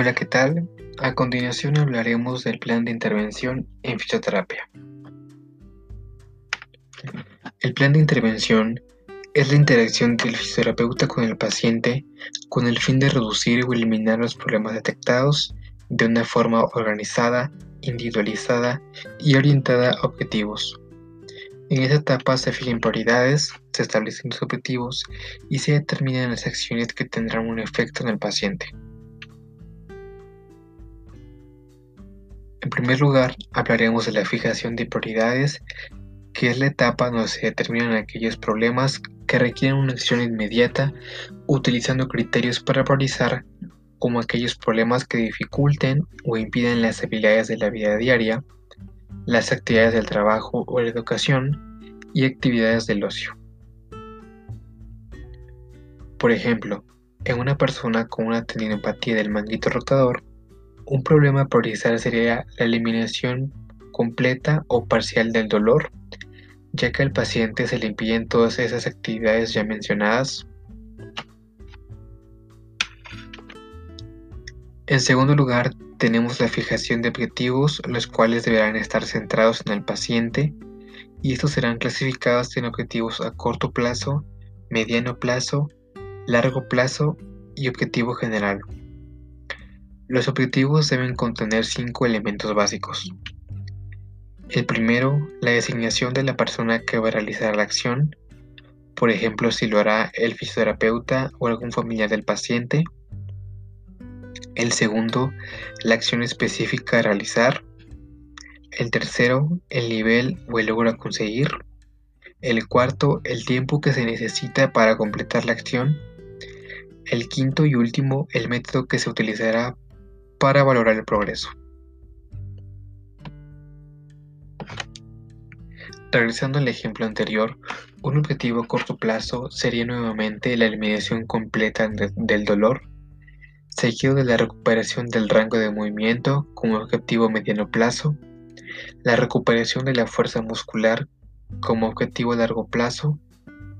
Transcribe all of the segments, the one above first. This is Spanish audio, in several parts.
Hola, ¿qué tal? A continuación hablaremos del plan de intervención en fisioterapia. El plan de intervención es la interacción del fisioterapeuta con el paciente con el fin de reducir o eliminar los problemas detectados de una forma organizada, individualizada y orientada a objetivos. En esta etapa se fijan prioridades, se establecen los objetivos y se determinan las acciones que tendrán un efecto en el paciente. Primer lugar, hablaremos de la fijación de prioridades, que es la etapa donde se determinan aquellos problemas que requieren una acción inmediata utilizando criterios para priorizar como aquellos problemas que dificulten o impiden las habilidades de la vida diaria, las actividades del trabajo o la educación y actividades del ocio. Por ejemplo, en una persona con una tendinopatía del manguito rotador, un problema a priorizar sería la eliminación completa o parcial del dolor, ya que al paciente se le impiden todas esas actividades ya mencionadas. En segundo lugar, tenemos la fijación de objetivos, los cuales deberán estar centrados en el paciente y estos serán clasificados en objetivos a corto plazo, mediano plazo, largo plazo y objetivo general. Los objetivos deben contener cinco elementos básicos. El primero, la designación de la persona que va a realizar la acción, por ejemplo si lo hará el fisioterapeuta o algún familiar del paciente. El segundo, la acción específica a realizar. El tercero, el nivel o el logro a conseguir. El cuarto, el tiempo que se necesita para completar la acción. El quinto y último, el método que se utilizará para valorar el progreso. Regresando al ejemplo anterior, un objetivo a corto plazo sería nuevamente la eliminación completa del dolor seguido de la recuperación del rango de movimiento como objetivo mediano plazo, la recuperación de la fuerza muscular como objetivo a largo plazo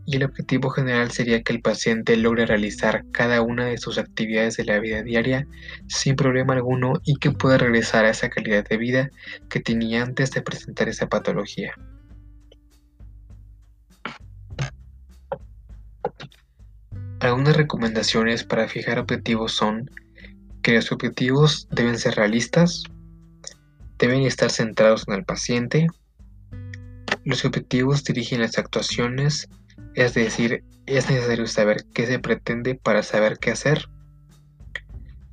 y el objetivo general sería que el paciente logre realizar cada una de sus actividades de la vida diaria sin problema alguno y que pueda regresar a esa calidad de vida que tenía antes de presentar esa patología. Algunas recomendaciones para fijar objetivos son que los objetivos deben ser realistas, deben estar centrados en el paciente, los objetivos dirigen las actuaciones, es decir, es necesario saber qué se pretende para saber qué hacer.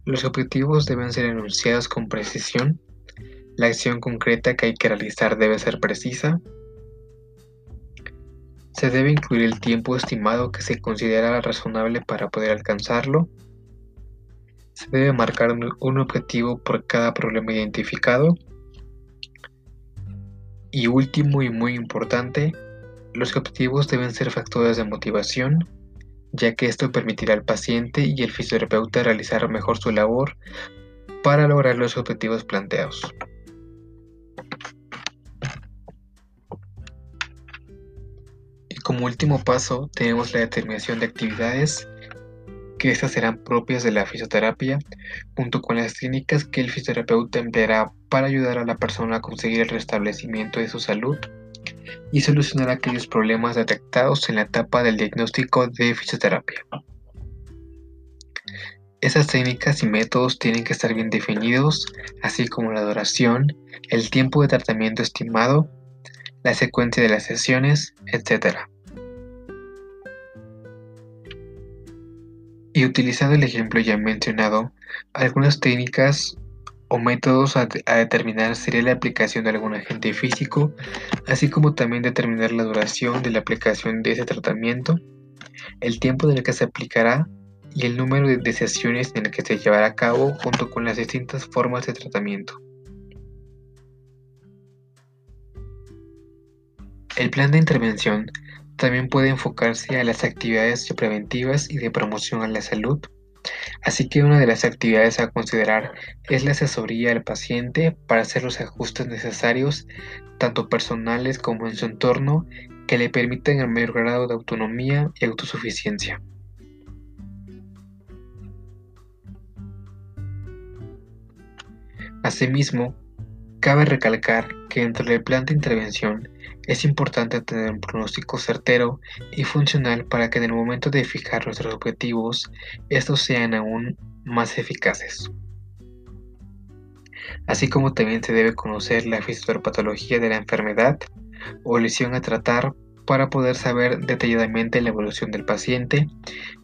Los objetivos deben ser enunciados con precisión, la acción concreta que hay que realizar debe ser precisa, se debe incluir el tiempo estimado que se considera razonable para poder alcanzarlo. Se debe marcar un objetivo por cada problema identificado. Y último y muy importante, los objetivos deben ser factores de motivación, ya que esto permitirá al paciente y el fisioterapeuta realizar mejor su labor para lograr los objetivos planteados. Como último paso tenemos la determinación de actividades, que estas serán propias de la fisioterapia, junto con las técnicas que el fisioterapeuta empleará para ayudar a la persona a conseguir el restablecimiento de su salud y solucionar aquellos problemas detectados en la etapa del diagnóstico de fisioterapia. Esas técnicas y métodos tienen que estar bien definidos, así como la duración, el tiempo de tratamiento estimado, la secuencia de las sesiones, etc. Y utilizando el ejemplo ya mencionado, algunas técnicas o métodos a, determinar sería la aplicación de algún agente físico, así como también determinar la duración de la aplicación de ese tratamiento, el tiempo en el que se aplicará y el número de sesiones en el que se llevará a cabo junto con las distintas formas de tratamiento. El plan de intervención también puede enfocarse a las actividades preventivas y de promoción a la salud. Así que una de las actividades a considerar es la asesoría al paciente para hacer los ajustes necesarios, tanto personales como en su entorno, que le permitan el mayor grado de autonomía y autosuficiencia. Asimismo, cabe recalcar que dentro del plan de intervención es importante tener un pronóstico certero y funcional para que en el momento de fijar nuestros objetivos, estos sean aún más eficaces. Así como también se debe conocer la fisiopatología de la enfermedad o lesión a tratar para poder saber detalladamente la evolución del paciente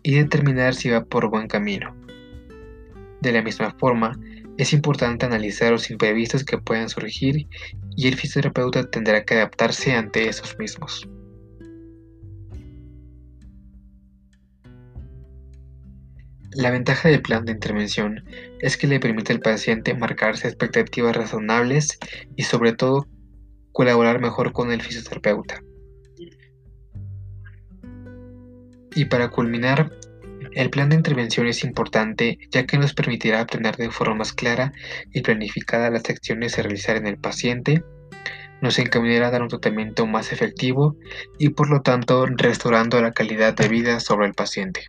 y determinar si va por buen camino. De la misma forma, es importante analizar los imprevistos que puedan surgir y el fisioterapeuta tendrá que adaptarse ante esos mismos. La ventaja del plan de intervención es que le permite al paciente marcarse expectativas razonables y sobre todo colaborar mejor con el fisioterapeuta. Y para culminar, el plan de intervención es importante ya que nos permitirá aprender de forma más clara y planificada las acciones a realizar en el paciente, nos encaminará a dar un tratamiento más efectivo y por lo tanto restaurando la calidad de vida sobre el paciente.